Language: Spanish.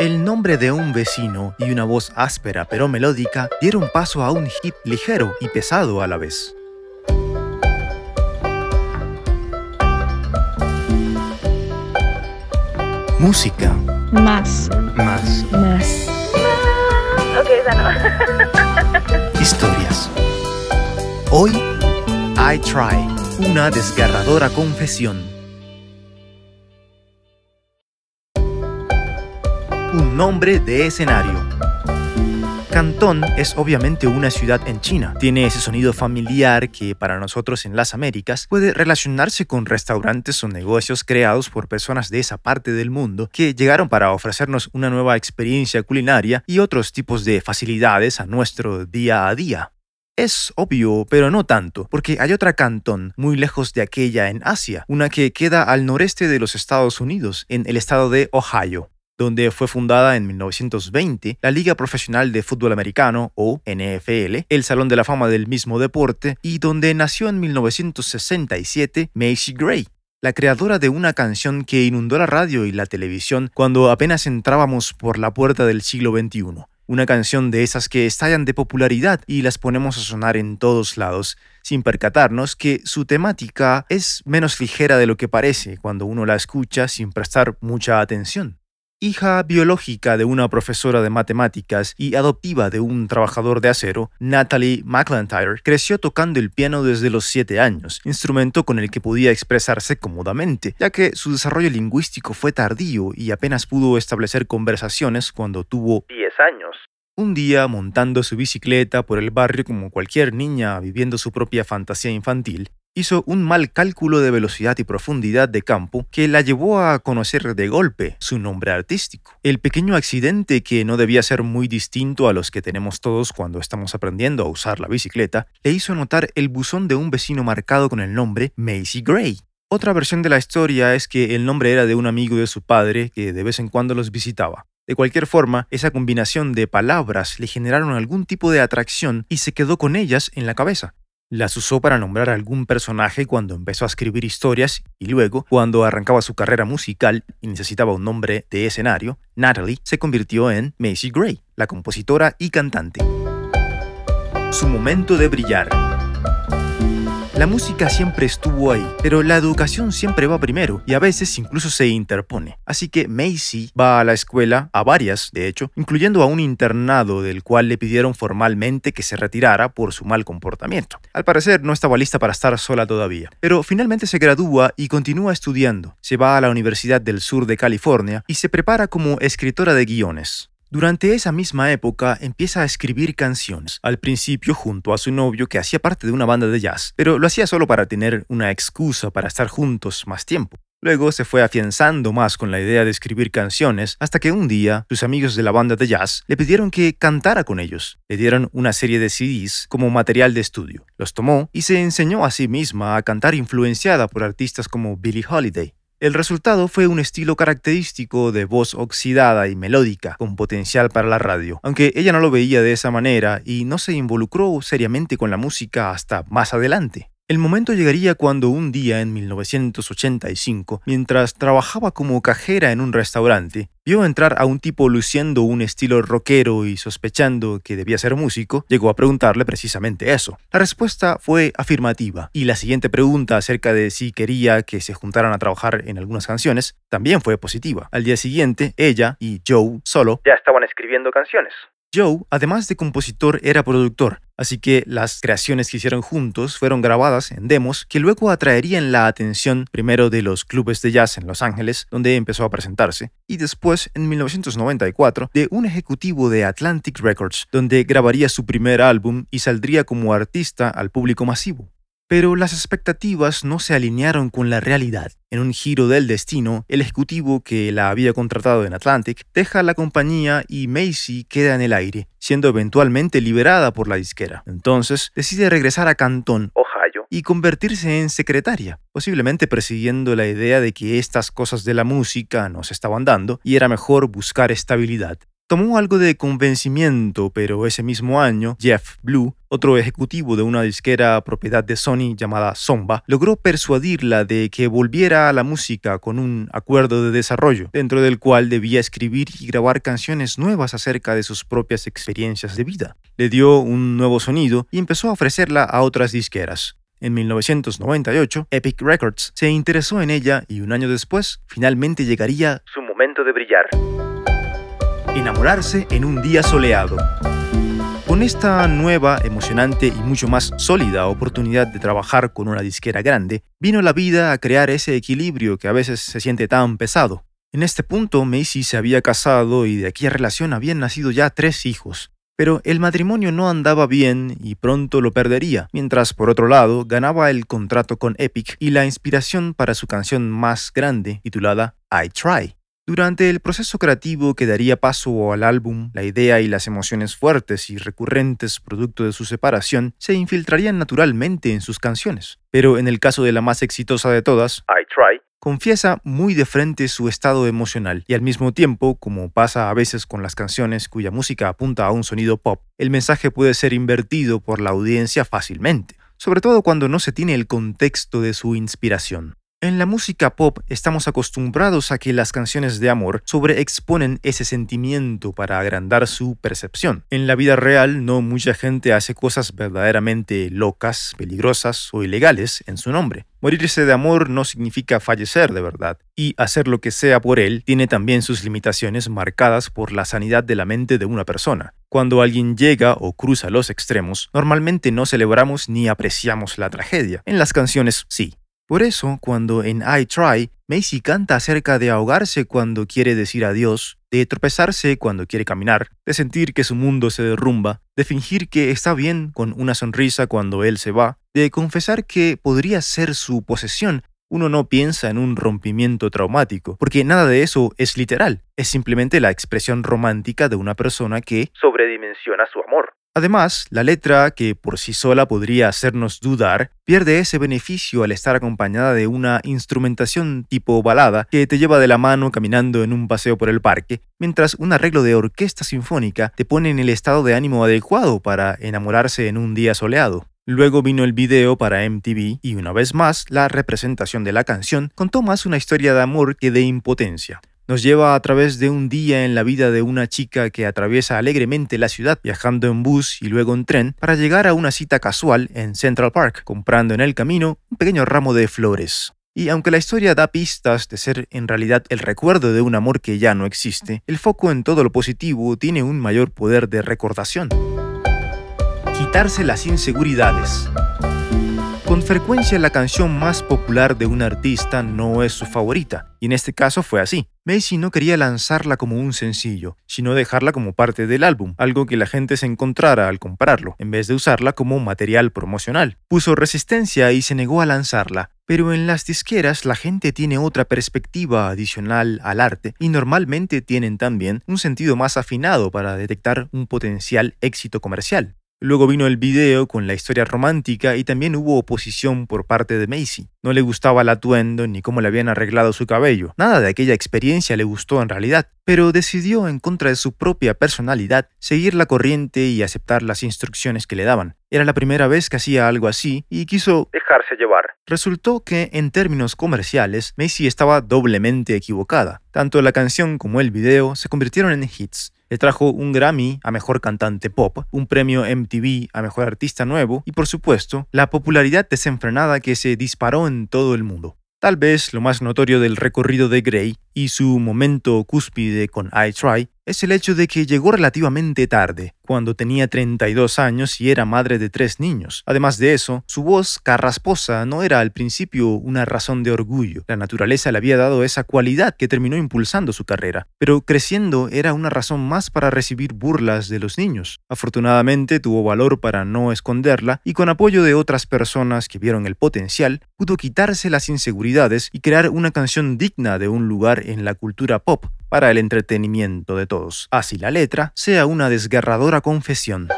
El nombre de un vecino y una voz áspera pero melódica dieron paso a un hit ligero y pesado a la vez. Música. Más. Más. Más. Ok, esa no. Historias. Hoy, I Try, una desgarradora confesión. Un nombre de escenario. Cantón es obviamente una ciudad en China. Tiene ese sonido familiar que para nosotros en las Américas puede relacionarse con restaurantes o negocios creados por personas de esa parte del mundo que llegaron para ofrecernos una nueva experiencia culinaria y otros tipos de facilidades a nuestro día a día. Es obvio, pero no tanto, porque hay otra cantón muy lejos de aquella en Asia, una que queda al noreste de los Estados Unidos, en el estado de Ohio donde fue fundada en 1920 la Liga Profesional de Fútbol Americano, o NFL, el Salón de la Fama del mismo deporte, y donde nació en 1967 Macy Gray, la creadora de una canción que inundó la radio y la televisión cuando apenas entrábamos por la puerta del siglo XXI. Una canción de esas que estallan de popularidad y las ponemos a sonar en todos lados, sin percatarnos que su temática es menos ligera de lo que parece cuando uno la escucha sin prestar mucha atención. Hija biológica de una profesora de matemáticas y adoptiva de un trabajador de acero, Natalie McIntyre creció tocando el piano desde los 7 años, instrumento con el que podía expresarse cómodamente, ya que su desarrollo lingüístico fue tardío y apenas pudo establecer conversaciones cuando tuvo 10 años. Un día, montando su bicicleta por el barrio como cualquier niña viviendo su propia fantasía infantil, hizo un mal cálculo de velocidad y profundidad de campo que la llevó a conocer de golpe su nombre artístico. El pequeño accidente que no debía ser muy distinto a los que tenemos todos cuando estamos aprendiendo a usar la bicicleta, le hizo notar el buzón de un vecino marcado con el nombre Macy Gray. Otra versión de la historia es que el nombre era de un amigo de su padre que de vez en cuando los visitaba. De cualquier forma, esa combinación de palabras le generaron algún tipo de atracción y se quedó con ellas en la cabeza. Las usó para nombrar a algún personaje cuando empezó a escribir historias y luego, cuando arrancaba su carrera musical y necesitaba un nombre de escenario, Natalie se convirtió en Macy Gray, la compositora y cantante. Su momento de brillar. La música siempre estuvo ahí, pero la educación siempre va primero y a veces incluso se interpone. Así que Macy va a la escuela, a varias de hecho, incluyendo a un internado del cual le pidieron formalmente que se retirara por su mal comportamiento. Al parecer no estaba lista para estar sola todavía, pero finalmente se gradúa y continúa estudiando. Se va a la Universidad del Sur de California y se prepara como escritora de guiones. Durante esa misma época empieza a escribir canciones, al principio junto a su novio que hacía parte de una banda de jazz, pero lo hacía solo para tener una excusa para estar juntos más tiempo. Luego se fue afianzando más con la idea de escribir canciones hasta que un día sus amigos de la banda de jazz le pidieron que cantara con ellos. Le dieron una serie de CDs como material de estudio. Los tomó y se enseñó a sí misma a cantar influenciada por artistas como Billie Holiday. El resultado fue un estilo característico de voz oxidada y melódica, con potencial para la radio, aunque ella no lo veía de esa manera y no se involucró seriamente con la música hasta más adelante. El momento llegaría cuando un día en 1985, mientras trabajaba como cajera en un restaurante, vio entrar a un tipo luciendo un estilo rockero y sospechando que debía ser músico, llegó a preguntarle precisamente eso. La respuesta fue afirmativa, y la siguiente pregunta acerca de si quería que se juntaran a trabajar en algunas canciones también fue positiva. Al día siguiente, ella y Joe solo ya estaban escribiendo canciones. Joe, además de compositor, era productor, así que las creaciones que hicieron juntos fueron grabadas en demos que luego atraerían la atención primero de los clubes de jazz en Los Ángeles, donde empezó a presentarse, y después, en 1994, de un ejecutivo de Atlantic Records, donde grabaría su primer álbum y saldría como artista al público masivo. Pero las expectativas no se alinearon con la realidad. En un giro del destino, el ejecutivo que la había contratado en Atlantic deja la compañía y Macy queda en el aire, siendo eventualmente liberada por la disquera. Entonces, decide regresar a Canton, Ohio, y convertirse en secretaria, posiblemente persiguiendo la idea de que estas cosas de la música no se estaban dando y era mejor buscar estabilidad. Tomó algo de convencimiento, pero ese mismo año, Jeff Blue, otro ejecutivo de una disquera propiedad de Sony llamada Zomba, logró persuadirla de que volviera a la música con un acuerdo de desarrollo, dentro del cual debía escribir y grabar canciones nuevas acerca de sus propias experiencias de vida. Le dio un nuevo sonido y empezó a ofrecerla a otras disqueras. En 1998, Epic Records se interesó en ella y un año después, finalmente llegaría su momento de brillar. Enamorarse en un día soleado. Con esta nueva, emocionante y mucho más sólida oportunidad de trabajar con una disquera grande, vino la vida a crear ese equilibrio que a veces se siente tan pesado. En este punto, Macy se había casado y de aquella relación habían nacido ya tres hijos. Pero el matrimonio no andaba bien y pronto lo perdería, mientras por otro lado ganaba el contrato con Epic y la inspiración para su canción más grande, titulada I Try. Durante el proceso creativo que daría paso al álbum, la idea y las emociones fuertes y recurrentes producto de su separación se infiltrarían naturalmente en sus canciones. Pero en el caso de la más exitosa de todas, I Try, confiesa muy de frente su estado emocional y al mismo tiempo, como pasa a veces con las canciones cuya música apunta a un sonido pop, el mensaje puede ser invertido por la audiencia fácilmente, sobre todo cuando no se tiene el contexto de su inspiración. En la música pop estamos acostumbrados a que las canciones de amor sobreexponen ese sentimiento para agrandar su percepción. En la vida real no mucha gente hace cosas verdaderamente locas, peligrosas o ilegales en su nombre. Morirse de amor no significa fallecer de verdad, y hacer lo que sea por él tiene también sus limitaciones marcadas por la sanidad de la mente de una persona. Cuando alguien llega o cruza los extremos, normalmente no celebramos ni apreciamos la tragedia. En las canciones sí, por eso, cuando en I Try, Macy canta acerca de ahogarse cuando quiere decir adiós, de tropezarse cuando quiere caminar, de sentir que su mundo se derrumba, de fingir que está bien con una sonrisa cuando él se va, de confesar que podría ser su posesión, uno no piensa en un rompimiento traumático, porque nada de eso es literal, es simplemente la expresión romántica de una persona que sobredimensiona su amor. Además, la letra, que por sí sola podría hacernos dudar, pierde ese beneficio al estar acompañada de una instrumentación tipo balada que te lleva de la mano caminando en un paseo por el parque, mientras un arreglo de orquesta sinfónica te pone en el estado de ánimo adecuado para enamorarse en un día soleado. Luego vino el video para MTV y una vez más la representación de la canción contó más una historia de amor que de impotencia nos lleva a través de un día en la vida de una chica que atraviesa alegremente la ciudad viajando en bus y luego en tren para llegar a una cita casual en Central Park, comprando en el camino un pequeño ramo de flores. Y aunque la historia da pistas de ser en realidad el recuerdo de un amor que ya no existe, el foco en todo lo positivo tiene un mayor poder de recordación. Quitarse las inseguridades. Con frecuencia la canción más popular de un artista no es su favorita, y en este caso fue así. Macy no quería lanzarla como un sencillo, sino dejarla como parte del álbum, algo que la gente se encontrara al comprarlo, en vez de usarla como material promocional. Puso resistencia y se negó a lanzarla, pero en las disqueras la gente tiene otra perspectiva adicional al arte y normalmente tienen también un sentido más afinado para detectar un potencial éxito comercial. Luego vino el video con la historia romántica y también hubo oposición por parte de Macy. No le gustaba el atuendo ni cómo le habían arreglado su cabello. Nada de aquella experiencia le gustó en realidad, pero decidió en contra de su propia personalidad seguir la corriente y aceptar las instrucciones que le daban. Era la primera vez que hacía algo así y quiso dejarse llevar. Resultó que, en términos comerciales, Macy estaba doblemente equivocada. Tanto la canción como el video se convirtieron en hits le trajo un Grammy a Mejor Cantante Pop, un premio MTV a Mejor Artista Nuevo y por supuesto la popularidad desenfrenada que se disparó en todo el mundo. Tal vez lo más notorio del recorrido de Gray y su momento cúspide con I Try es el hecho de que llegó relativamente tarde, cuando tenía 32 años y era madre de tres niños. Además de eso, su voz carrasposa no era al principio una razón de orgullo. La naturaleza le había dado esa cualidad que terminó impulsando su carrera, pero creciendo era una razón más para recibir burlas de los niños. Afortunadamente tuvo valor para no esconderla y con apoyo de otras personas que vieron el potencial, pudo quitarse las inseguridades y crear una canción digna de un lugar en la cultura pop para el entretenimiento de todos. Así la letra sea una desgarradora confesión.